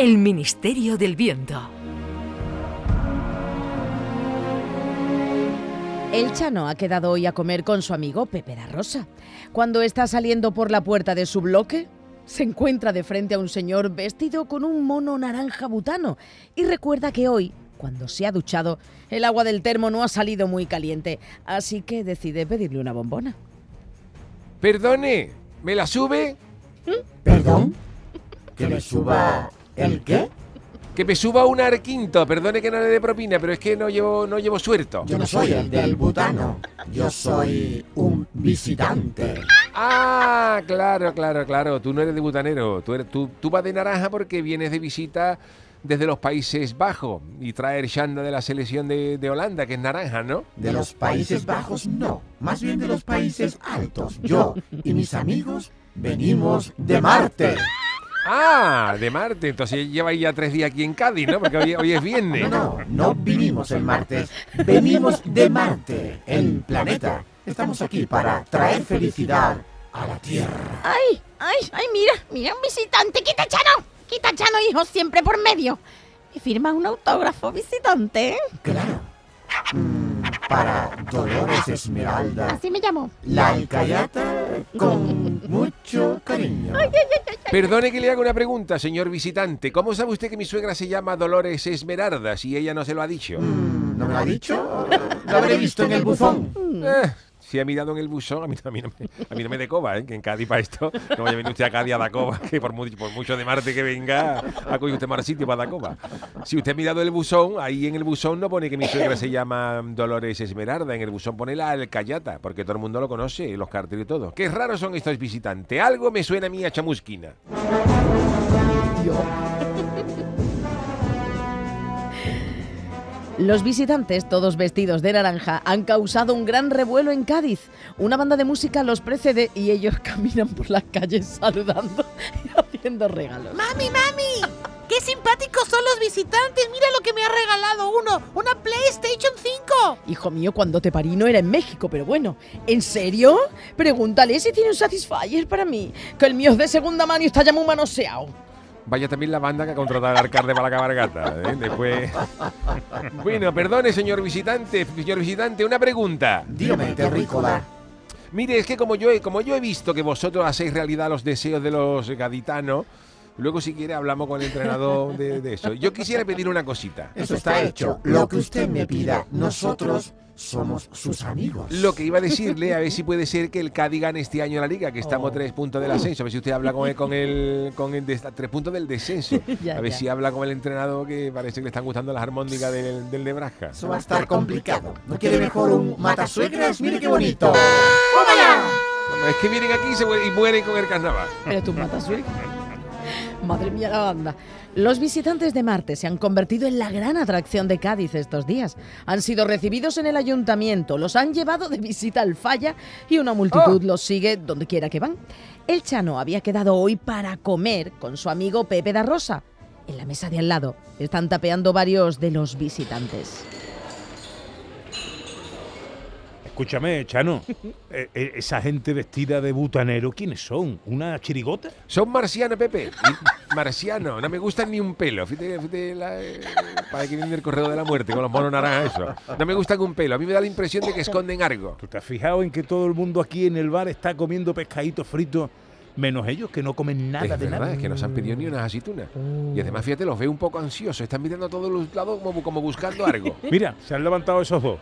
El Ministerio del Viento. El Chano ha quedado hoy a comer con su amigo Pepe da Rosa. Cuando está saliendo por la puerta de su bloque, se encuentra de frente a un señor vestido con un mono naranja butano y recuerda que hoy, cuando se ha duchado, el agua del termo no ha salido muy caliente, así que decide pedirle una bombona. Perdone, ¿me la sube? ¿Perdón? ¿Que me suba el qué? Que me suba un arquinto, perdone que no le dé propina, pero es que no llevo, no llevo suelto. Yo no soy el del butano. Yo soy un visitante. Ah, claro, claro, claro. Tú no eres de butanero. Tú, eres, tú, tú vas de naranja porque vienes de visita desde los Países Bajos y traer Shanda de la selección de, de Holanda, que es naranja, ¿no? De los Países Bajos no, más bien de los Países Altos. Yo y mis amigos venimos de Marte. Ah, de Marte. Entonces lleva ya tres días aquí en Cádiz, ¿no? Porque hoy, hoy es viernes. No, no, no vinimos el martes, venimos de Marte, el planeta. Estamos aquí para traer felicidad a la Tierra. ¡Ay! ¡Ay! ¡Ay! Mira, mira un visitante. ¡Quita Chano! ¡Quita Chano, hijo! Siempre por medio. ¿Me firma un autógrafo, visitante? Claro. Mm, para Dolores Esmeralda. Así me llamo. La alcayata con Perdone que le haga una pregunta, señor visitante. ¿Cómo sabe usted que mi suegra se llama Dolores Esmeralda si ella no se lo ha dicho? Mm, ¿No me lo ha dicho? Lo habré visto en el buzón. Eh, si ha mirado en el buzón, a mí, a mí no, me, a mí no me de coba, ¿eh? que en Cádiz para esto, no vaya a venir usted a Cádiz a coba, que por, mu- por mucho de Marte que venga, a usted más sitio para dar coba. Si usted ha mirado el buzón, ahí en el buzón no pone que mi suegra se llama Dolores Esmeralda, en el buzón pone la Alcayata, porque todo el mundo lo conoce, los carteles y todo. Qué raros son estos visitantes, algo me suena a mí a chamusquina. Los visitantes, todos vestidos de naranja, han causado un gran revuelo en Cádiz. Una banda de música los precede y ellos caminan por las calles saludando y haciendo regalos. ¡Mami, mami! ¡Qué simpáticos son los visitantes! ¡Mira lo que me ha regalado uno! ¡Una PlayStation 5! Hijo mío, cuando te parí no era en México, pero bueno. ¿En serio? Pregúntale si tiene un Satisfyer para mí, que el mío es de segunda mano y está ya muy manoseado. Vaya también la banda que ha contratado al alcalde para la cabalgata. ¿eh? Después. Bueno, perdone, señor visitante. Señor visitante, una pregunta. Dígame, terrícola. Mire, es que como yo, he, como yo he visto que vosotros hacéis realidad los deseos de los gaditanos, luego si quiere hablamos con el entrenador de, de eso. Yo quisiera pedir una cosita. Eso está hecho. Lo que usted me pida, nosotros somos sus amigos. Lo que iba a decirle, a ver si puede ser que el Cádiz gane este año la liga, que estamos a tres puntos del ascenso. A ver si usted habla con el, con el, con el a tres puntos del descenso. Ya, a ver ya. si habla con el entrenador que parece que le están gustando las armónicas del, del Nebraska. Eso va a estar complicado. ¿No quiere mejor un matasuegras? Mire qué bonito. ¡Toma ya! Es que vienen aquí y, se mueren- y mueren con el carnaval. Pero tú matas suegra. Madre mía la banda. Los visitantes de Marte se han convertido en la gran atracción de Cádiz estos días. Han sido recibidos en el ayuntamiento, los han llevado de visita al falla y una multitud los sigue donde quiera que van. El Chano había quedado hoy para comer con su amigo Pepe da Rosa. En la mesa de al lado están tapeando varios de los visitantes. Escúchame, Chano, eh, eh, esa gente vestida de butanero, ¿quiénes son? ¿Una chirigota? Son marcianos, Pepe. Marciano, no me gustan ni un pelo. Fíjate, fíjate la, eh, para que viene el correo de la muerte con los monos naranjas eso. No me gustan un pelo. A mí me da la impresión de que esconden algo. ¿Tú te has fijado en que todo el mundo aquí en el bar está comiendo pescaditos fritos, menos ellos que no comen nada es de verdad, nada? es que no se han pedido ni unas aceitunas. Y además, fíjate, los veo un poco ansiosos. Están mirando a todos los lados como, como buscando algo. Mira, se han levantado esos dos.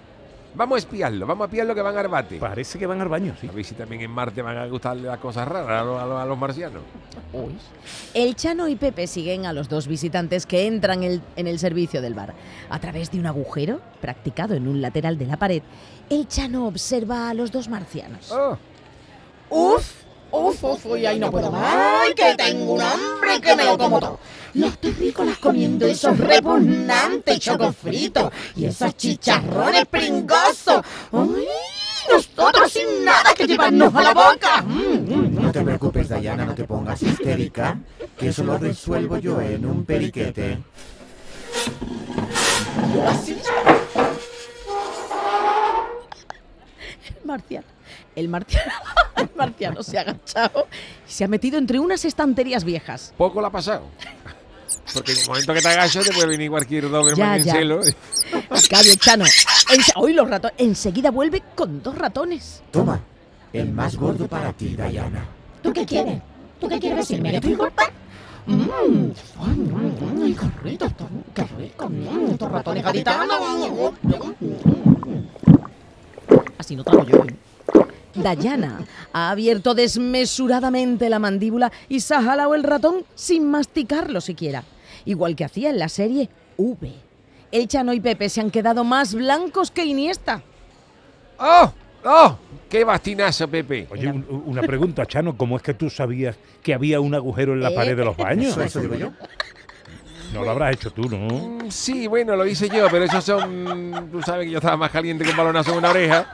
Vamos a espiarlo, vamos a espiarlo que van a arbate. Parece que van al baño, sí. A ver si también en Marte van a gustarle las cosas raras a los, a los- a los marcianos. El Chano y Pepe siguen a los dos visitantes que entran el- en el servicio del bar. A través de un agujero practicado en un lateral de la pared, el Chano observa a los dos marcianos. Oh, ¡Uf! ¡Uf, uf! ¡Uy, ahí no puedo más! ¡Ay, que tengo un hambre que me lo como todo! Los terrícolas comiendo esos repugnantes chocos fritos y esos chicharrones pringosos. ¡Ay! Nosotros sin nada que llevarnos a la boca. Mm, mm. No te preocupes, Dayana, no te pongas histérica, que eso lo resuelvo yo en un periquete. El marciano. El marciano, el marciano se ha agachado y se ha metido entre unas estanterías viejas. poco la ha pasado. Porque en el momento que te agachas te puede venir cualquier doberman en ya. celo. Calle Chano. Hoy los ratones. Enseguida vuelve con dos ratones. Toma, el más gordo para ti, Diana. ¿Tú qué quieres? ¿Tú qué quieres decirme? ¿Que estoy gorda? Mmm, ay, mm, ay, qué rico, qué rico, mm, estos ratones gaditanos. Así no trago yo. ¿eh? Dayana ha abierto desmesuradamente la mandíbula y se ha jalado el ratón sin masticarlo siquiera. Igual que hacía en la serie V. El Chano y Pepe se han quedado más blancos que Iniesta. ¡Oh! ¡Oh! ¡Qué bastinazo, Pepe! Oye, un- una pregunta, Chano, ¿cómo es que tú sabías que había un agujero en la Eh, pared de los baños? Eso, eso digo yo. No lo habrás hecho tú, ¿no? Mm, Sí, bueno, lo hice yo, pero esos son. Tú sabes que yo estaba más caliente que un balonazo en una oreja.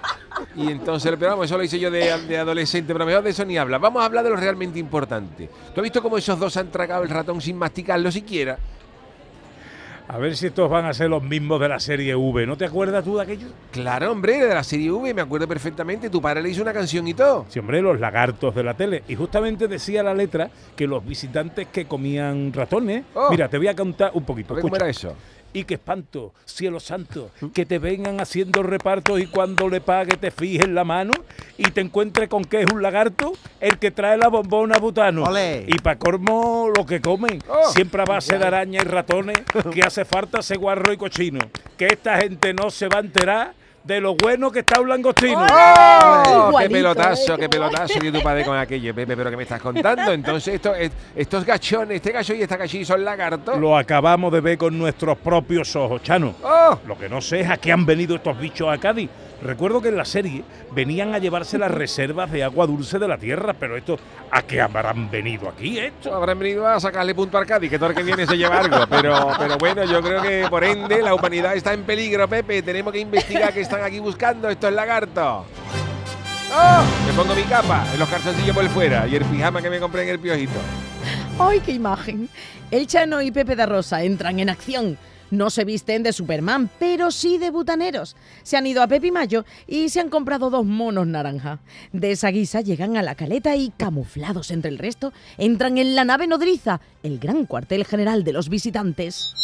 Y entonces, pero vamos, eso lo hice yo de, de adolescente, pero mejor de eso ni habla. Vamos a hablar de lo realmente importante. ¿Tú has visto cómo esos dos han tragado el ratón sin masticarlo siquiera? A ver si estos van a ser los mismos de la serie V. ¿No te acuerdas tú de aquello? Claro, hombre, de la serie V, me acuerdo perfectamente. Tu padre le hizo una canción y todo. Sí, hombre, los lagartos de la tele. Y justamente decía la letra que los visitantes que comían ratones. Oh. Mira, te voy a contar un poquito. ¿Por qué ¿Cómo era eso? Y que espanto, cielo santo, que te vengan haciendo repartos y cuando le pague te fijes la mano y te encuentres con que es un lagarto el que trae la bombona butano. Olé. Y pa' cormo lo que comen, Oh. siempre a base de araña y ratones, que hace falta ese guarro y cochino. Que esta gente no se va a enterar de lo bueno que está un langostino. ¡Oh! ¡Qué Igualito, pelotazo, ¿eh? qué pelotazo de tu padre con aquello, Pepe! ¿Pero qué me estás contando? Entonces, esto, es- estos gachones, este gacho y esta gachilla son lagartos. Lo acabamos de ver con nuestros propios ojos, Chano. ¡Oh! Lo que no sé es a qué han venido estos bichos a Cádiz. Recuerdo que en la serie venían a llevarse las reservas de agua dulce de la tierra, pero esto, ¿a qué habrán venido aquí esto? Habrán venido a sacarle punto al Cádiz, que todo el que viene se lleva algo. Pero, pero bueno, yo creo que por ende la humanidad está en peligro, Pepe. Tenemos que investigar qué están aquí buscando estos lagartos. ¡Oh! Me pongo mi capa, en los calzoncillos por fuera y el pijama que me compré en el piojito. ¡Ay, qué imagen! El Chano y Pepe da Rosa entran en acción. No se visten de Superman, pero sí de butaneros. Se han ido a Pepe y Mayo y se han comprado dos monos naranja. De esa guisa llegan a la caleta y, camuflados entre el resto, entran en la nave nodriza, el gran cuartel general de los visitantes.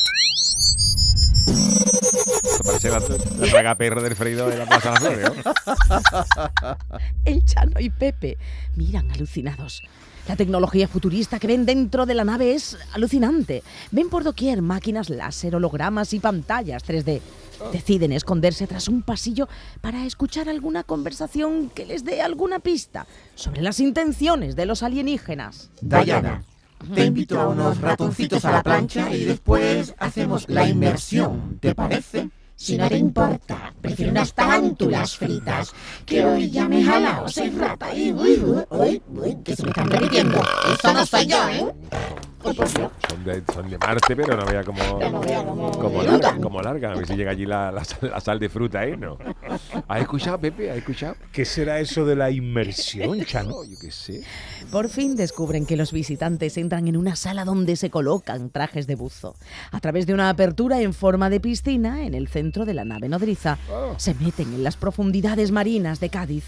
Parece la, la traga perro del freidor de la Plaza de las Flores, ¿no? El Chano y Pepe miran alucinados. La tecnología futurista que ven dentro de la nave es alucinante. Ven por doquier máquinas láser, hologramas y pantallas 3D. Deciden esconderse tras un pasillo para escuchar alguna conversación que les dé alguna pista sobre las intenciones de los alienígenas. Diana, te invito a unos ratoncitos a la plancha y después hacemos la inmersión. ¿Te parece? Si no te importa, prefiero unas tarántulas fritas, que hoy ya me he jalado seis ratas y uy, uy, uy, uy, que se me están repitiendo. Eso no soy yo, ¿eh? Son de, son de Marte, pero no vea como, como, larga, como larga. A ver si llega allí la, la sal, la sal de fruta, ¿eh? ¿No? ¿Has escuchado, Pepe? ¿Has escuchado? ¿Qué será eso de la inmersión, Chano? No, yo qué sé. Por fin descubren que los visitantes entran en una sala donde se colocan trajes de buzo. A través de una apertura en forma de piscina en el centro de la nave nodriza, Oh. se meten en las profundidades marinas de Cádiz.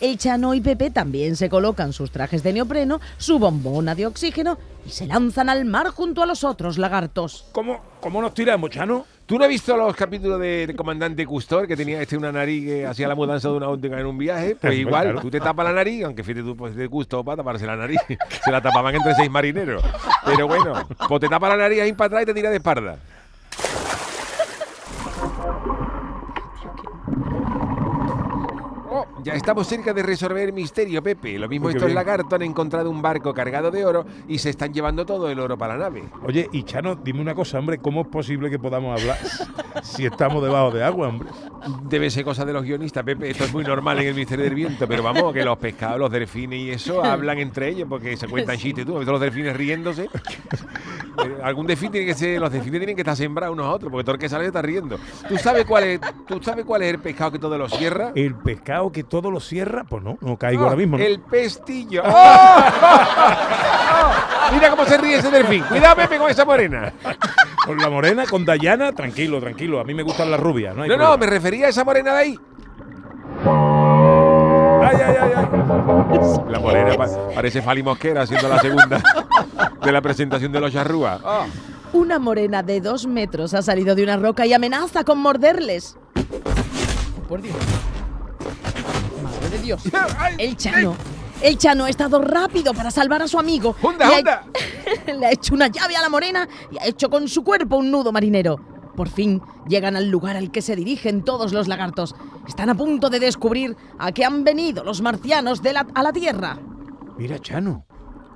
El Chano y Pepe también se colocan sus trajes de neopreno, su bombona de oxígeno y se lanzan al mar junto a los otros lagartos. ¿Cómo, cómo nos tiramos, Chano? ¿Tú no has visto los capítulos de, de Comandante Custor que tenía este una nariz que hacía la mudanza de una óptica en un viaje? Pues igual, claro. tú te tapas la nariz, aunque fíjate tú, pues de gusto para taparse la nariz. Se la tapaban entre seis marineros. Pero bueno, pues te tapas la nariz ahí para atrás y te tiras de espalda. Ya estamos cerca de resolver el misterio, Pepe. Lo mismo Uy, qué estos lagartos han encontrado un barco cargado de oro y se están llevando todo el oro para la nave. Oye, y Chano, dime una cosa, hombre, ¿cómo es posible que podamos hablar si estamos debajo de agua, hombre? Debe ser cosa de los guionistas, Pepe. Esto es muy normal en el Misterio del Viento, pero vamos, que los pescados, los delfines y eso hablan entre ellos porque se cuentan chistes. Tú, ¿has visto los delfines riéndose? Eh, Algún delfín tiene que ser, los delfines tienen que estar sembrados unos a otros, porque todo el que sale está riendo. ¿Tú sabes cuál es, tú sabes cuál es el pescado que todo lo cierra? ¿El pescado que todo lo cierra? Pues no, no caigo Oh, ahora mismo. ¿no? El pestillo. ¡Oh! ¡Oh! Mira cómo se ríe ese delfín. Cuidado, Pepe, con esa morena. Con la morena, con Dayana, tranquilo, tranquilo. A mí me gustan las rubias, ¿no? hay No, me refería a esa morena de ahí. ¡Ay, ay, ay! ay. La morena pa- parece Fali Mosquera haciendo la segunda de la presentación de los charrúas. Ah. Una morena de dos metros ha salido de una roca y amenaza con morderles. Por Dios. Dios. El Chano. El Chano ha estado rápido para salvar a su amigo. ¡Hunda, Le ha- hunda! Le ha hecho una llave a la morena y ha hecho con su cuerpo un nudo marinero. Por fin llegan al lugar al que se dirigen todos los lagartos. Están a punto de descubrir a qué han venido los marcianos de la- a la Tierra. Mira, Chano,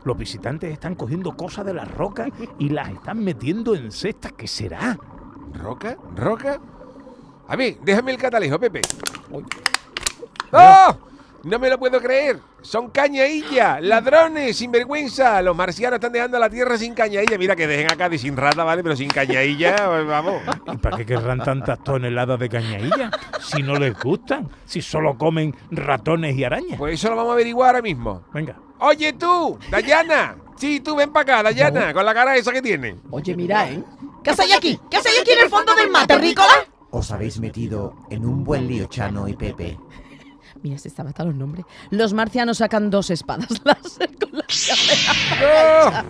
los visitantes están cogiendo cosas de las rocas y las están metiendo en cestas. ¿Qué será? ¿Roca? ¿Roca? A ver, déjame el catalejo, Pepe. ¡Oh! No me lo puedo creer. Son cañailla, ladrones, sinvergüenza. Los marcianos están dejando la tierra sin cañailla. Mira que dejen acá de sin rata, ¿vale? Pero sin cañailla, pues, vamos. ¿Y para qué querrán tantas toneladas de cañailla? Si no les gustan, si solo comen ratones y arañas. Pues eso lo vamos a averiguar ahora mismo. Venga. Oye tú, Dayana. Sí, tú ven para acá, Dayana, con la cara esa que tiene. Oye, mira, ¿eh? ¿Qué hacéis aquí? ¿Qué hacéis aquí en el fondo del mate, Rícola? Os habéis metido en un buen lío, Chano y Pepe. Mira, se estaba hasta los nombres. Los marcianos sacan dos espadas láser con la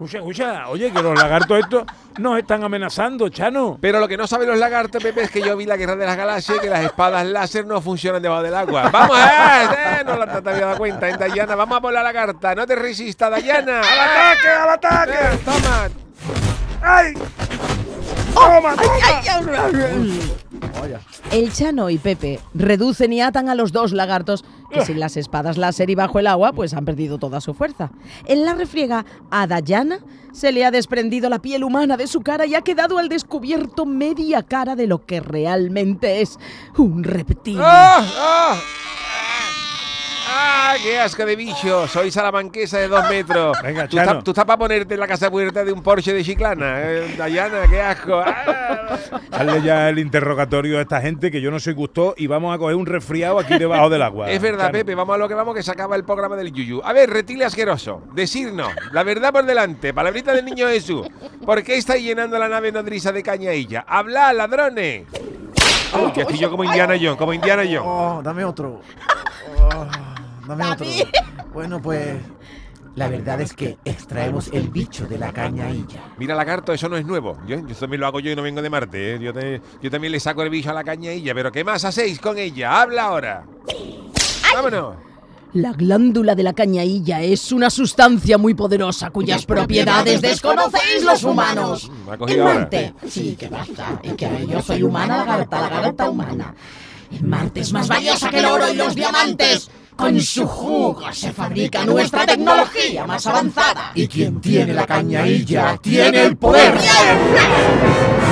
Escucha, escucha, oye, que los lagartos estos nos están amenazando, Chano. Pero lo que no saben los lagartos, Pepe, es que yo vi la guerra de las galaxias y que las espadas láser no funcionan debajo del agua. ¡Vamos! ¡Eh! No la te había dado cuenta, ¿eh, Dayana? Vamos a por la lagarta. No te resistas, Dayana. ¡Al ataque! ¡Al ataque! ¡Toma! ¡Ay! El Chano y Pepe reducen y atan a los dos lagartos que sin las espadas láser y bajo el agua pues han perdido toda su fuerza. En la refriega a Dayana se le ha desprendido la piel humana de su cara y ha quedado al descubierto media cara de lo que realmente es un reptil. ¡Ah! ¡Ah! ¡Ah! ¡Qué asco de bicho! Soy salamanquesa de dos metros. Venga, tú, Chano. estás, tú estás para ponerte en la casa puerta de un Porsche de Chiclana. Eh, Dayana, qué asco. ¡Ah! Hazle ya el interrogatorio a esta gente que yo no soy gusto y vamos a coger un resfriado aquí debajo del agua. Es verdad, Chano. Pepe, vamos a lo que vamos, que se acaba el programa del Yuyu. A ver, reptil asqueroso, decirnos, la verdad por delante, palabrita del niño Jesús. ¿Por qué estáis llenando la nave nodriza de cañailla? ¡Habla, ladrones! Uy, que estoy yo como Indiana Jones, como Indiana Jones. Oh, dame otro. Dame otro. Bueno, pues la verdad es que extraemos el bicho de la cañailla. Mira, lagarto, eso no es nuevo. Yo, yo también lo hago yo y no vengo de Marte. ¿eh? Yo, te- yo también le saco el bicho a la cañailla. Pero ¿qué más hacéis con ella? ¡Habla ahora! ¡Vámonos! La glándula de la cañailla es una sustancia muy poderosa cuyas propiedades desconocéis los humanos. Me ha En. Marte. Sí, que basta. Es que yo soy humana, lagarta, lagarta humana. En Marte es más valiosa que el oro y los diamantes. Con su jugo se fabrica nuestra tecnología más avanzada. Y quien tiene la cañailla tiene el poder.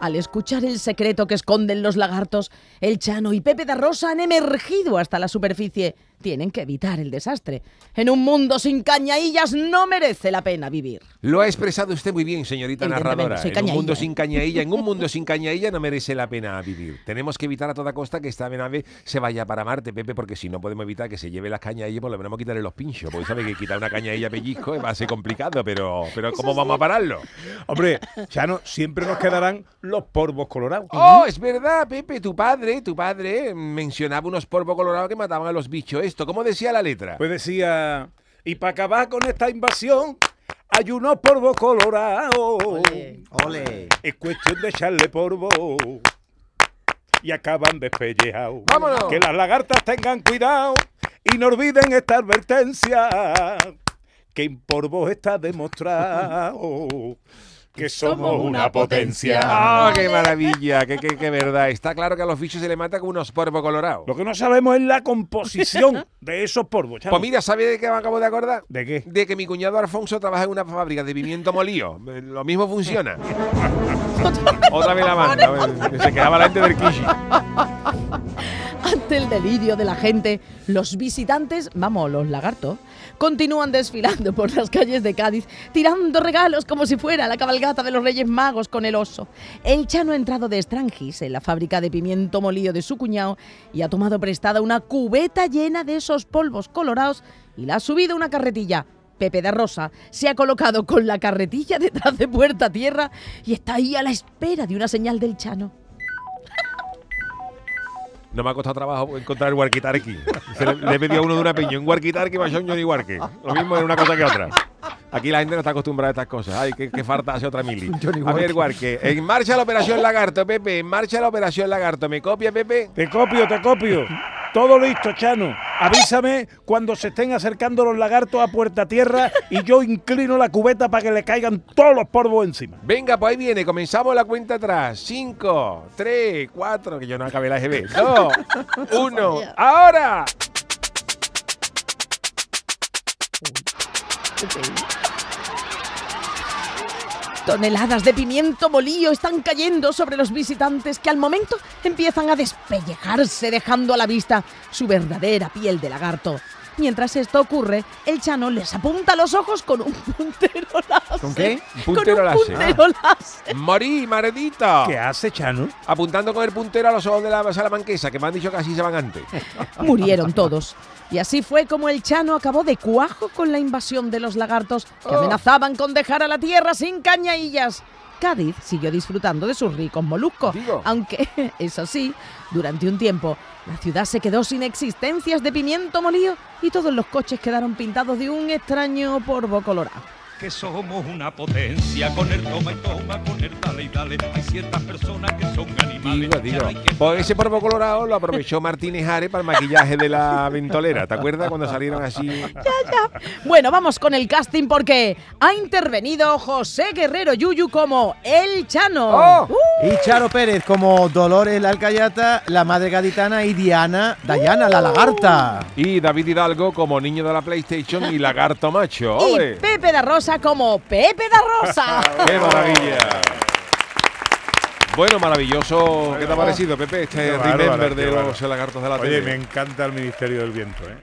Al escuchar el secreto que esconden los lagartos, el Chano y Pepe de Rosa han emergido hasta la superficie. Tienen que evitar el desastre. En un mundo sin cañaillas no merece la pena vivir. Lo ha expresado usted muy bien, señorita narradora. soy En un mundo sin cañailla, en un mundo sin cañailla no merece la pena vivir. Tenemos que evitar a toda costa que esta nave se vaya para Marte, Pepe, porque si no podemos evitar que se lleve las cañaillas, por lo menos quitarle los pinchos. Porque sabe que quitar una cañailla a pellizco va a ser complicado, pero, pero ¿cómo vamos a pararlo? Hombre, Chano, siempre nos quedarán los polvos colorados. Oh, es verdad, Pepe, tu padre, tu padre mencionaba unos polvos colorados que mataban a los bichos. Esto, ¿cómo decía la letra? Pues decía, y para acabar con esta invasión, hay unos polvos colorados. Ole. Es cuestión de echarle polvo. Y acaban despellejados. ¡Vámonos! Que las lagartas tengan cuidado y no olviden esta advertencia. Que en polvos está demostrado que somos una potencia. ¡Oh, qué maravilla! ¡Qué, qué, qué verdad! Está claro que a los bichos se les mata con unos polvos colorados. Lo que no sabemos es la composición de esos polvos. Pues mira, ¿sabe de qué me acabo de acordar? ¿De qué? De que mi cuñado Alfonso trabaja en una fábrica de pimiento molido. Lo mismo funciona. Otra vez la manda. eh, Se quedaba la gente del Kishi. El delirio de la gente, los visitantes, vamos, los lagartos, continúan desfilando por las calles de Cádiz, tirando regalos como si fuera la cabalgata de los Reyes Magos con el oso. El Chano ha entrado de Strangis en la fábrica de pimiento molido de su cuñado y ha tomado prestada una cubeta llena de esos polvos colorados y la ha subido a una carretilla. Pepe de Rosa se ha colocado con la carretilla detrás de puerta tierra y está ahí a la espera de una señal del Chano. No me ha costado trabajo encontrar el Warquitarqui. Le, le he pedido a uno de una piña, un Warquitarqui más un Johnny Warque. Lo mismo es una cosa que otra. Aquí la gente no está acostumbrada a estas cosas. Ay, qué, qué falta hace otra mili. A ver, Warque. En marcha la operación Lagarto, Pepe. En marcha la operación Lagarto. ¿Me copia, Pepe? Te copio, te copio. Todo listo, Chano. Avísame cuando se estén acercando los lagartos a puerta tierra y yo inclino la cubeta para que le caigan todos los polvos encima. Venga, pues ahí viene. Comenzamos la cuenta atrás. Cinco, tres, cuatro, que yo no acabé la GB. Dos, uno. ¡Ahora! Toneladas de pimiento molío están cayendo sobre los visitantes que al momento empiezan a despellejarse dejando a la vista su verdadera piel de lagarto. Mientras esto ocurre, el Chano les apunta los ojos con un puntero láser. ¿Con qué? Un puntero con un láser. puntero láser. ¡Morí, maldito! ¿Qué hace, Chano? Apuntando con el puntero a los ojos de la salamanquesa, que me han dicho que así se van antes. Murieron todos. Y así fue como el Chano acabó de cuajo con la invasión de los lagartos que amenazaban con dejar a la tierra sin cañaillas. Cádiz siguió disfrutando de sus ricos moluscos, Digo. aunque, eso sí, durante un tiempo la ciudad se quedó sin existencias de pimiento molido y todos los coches quedaron pintados de un extraño polvo colorado. Que somos una potencia con el toma y toma, con el dale y dale. Hay ciertas personas que son animales. Digo, ya digo. que- Pues ese polvo colorado lo aprovechó Martínez Ares para el maquillaje de la ventolera. ¿Te acuerdas cuando salieron así? Bueno, vamos con el casting porque ha intervenido José Guerrero Yuyu como El Chano. ¡Oh! ¡Uh! Y Charo Pérez como Dolores la Alcayata, la madre gaditana y Diana, Dayana la lagarta. Y David Hidalgo como niño de la PlayStation y lagarto macho. Y. Pepe da Rosa como Pepe da Rosa. ¡Qué maravilla! Bueno, maravilloso. ¿Qué te ha parecido, Pepe? Este remember de los lagartos de la Oye, tele. me encanta el Ministerio del Viento, ¿eh?